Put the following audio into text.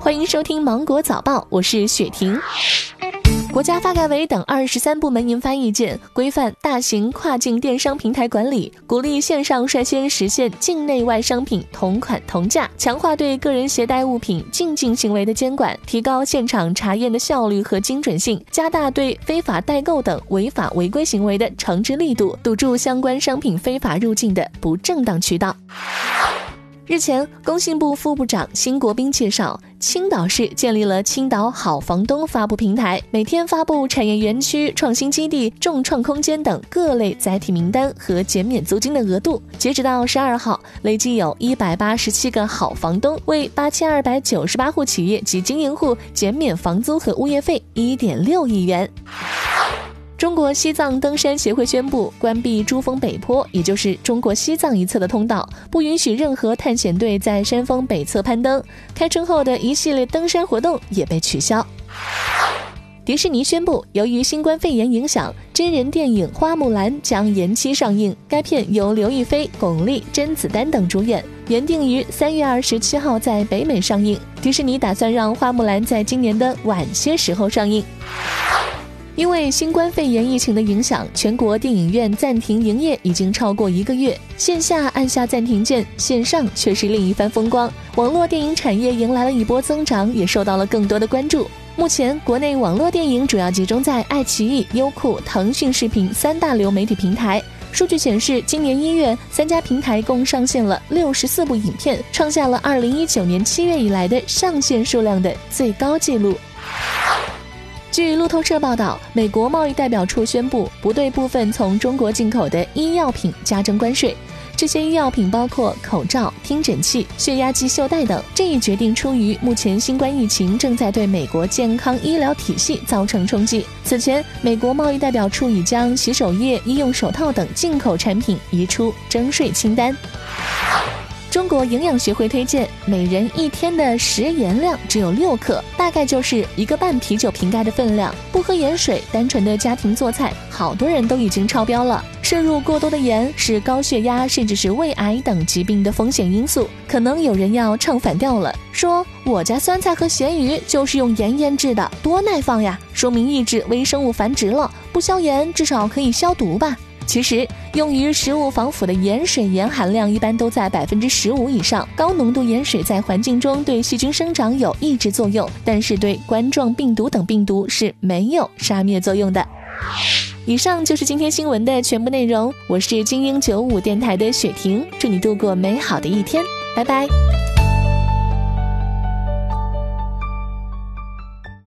欢迎收听《芒果早报》，我是雪婷。国家发改委等二十三部门印发意见，规范大型跨境电商平台管理，鼓励线上率先实现境内外商品同款同价，强化对个人携带物品进境行为的监管，提高现场查验的效率和精准性，加大对非法代购等违法违规行为的惩治力度，堵住相关商品非法入境的不正当渠道。日前，工信部副部长辛国斌介绍，青岛市建立了青岛好房东发布平台，每天发布产业园区、创新基地、众创空间等各类载体名单和减免租金的额度。截止到十二号，累计有一百八十七个好房东为八千二百九十八户企业及经营户减免房租和物业费一点六亿元。中国西藏登山协会宣布关闭珠峰北坡，也就是中国西藏一侧的通道，不允许任何探险队在山峰北侧攀登。开春后的一系列登山活动也被取消。迪士尼宣布，由于新冠肺炎影响，真人电影《花木兰》将延期上映。该片由刘亦菲、巩俐、甄子丹等主演，原定于三月二十七号在北美上映。迪士尼打算让《花木兰》在今年的晚些时候上映。因为新冠肺炎疫情的影响，全国电影院暂停营业已经超过一个月。线下按下暂停键，线上却是另一番风光。网络电影产业迎来了一波增长，也受到了更多的关注。目前，国内网络电影主要集中在爱奇艺、优酷、腾讯视频三大流媒体平台。数据显示，今年一月，三家平台共上线了六十四部影片，创下了二零一九年七月以来的上线数量的最高纪录。据路透社报道，美国贸易代表处宣布不对部分从中国进口的医药品加征关税。这些医药品包括口罩、听诊器、血压计袖带等。这一决定出于目前新冠疫情正在对美国健康医疗体系造成冲击。此前，美国贸易代表处已将洗手液、医用手套等进口产品移出征税清单。中国营养学会推荐，每人一天的食盐量只有六克，大概就是一个半啤酒瓶盖的分量。不喝盐水，单纯的家庭做菜，好多人都已经超标了。摄入过多的盐是高血压甚至是胃癌等疾病的风险因素。可能有人要唱反调了，说我家酸菜和咸鱼就是用盐腌制的，多耐放呀，说明抑制微生物繁殖了。不消盐，至少可以消毒吧。其实，用于食物防腐的盐水盐含量一般都在百分之十五以上。高浓度盐水在环境中对细菌生长有抑制作用，但是对冠状病毒等病毒是没有杀灭作用的。以上就是今天新闻的全部内容。我是精英九五电台的雪婷，祝你度过美好的一天，拜拜。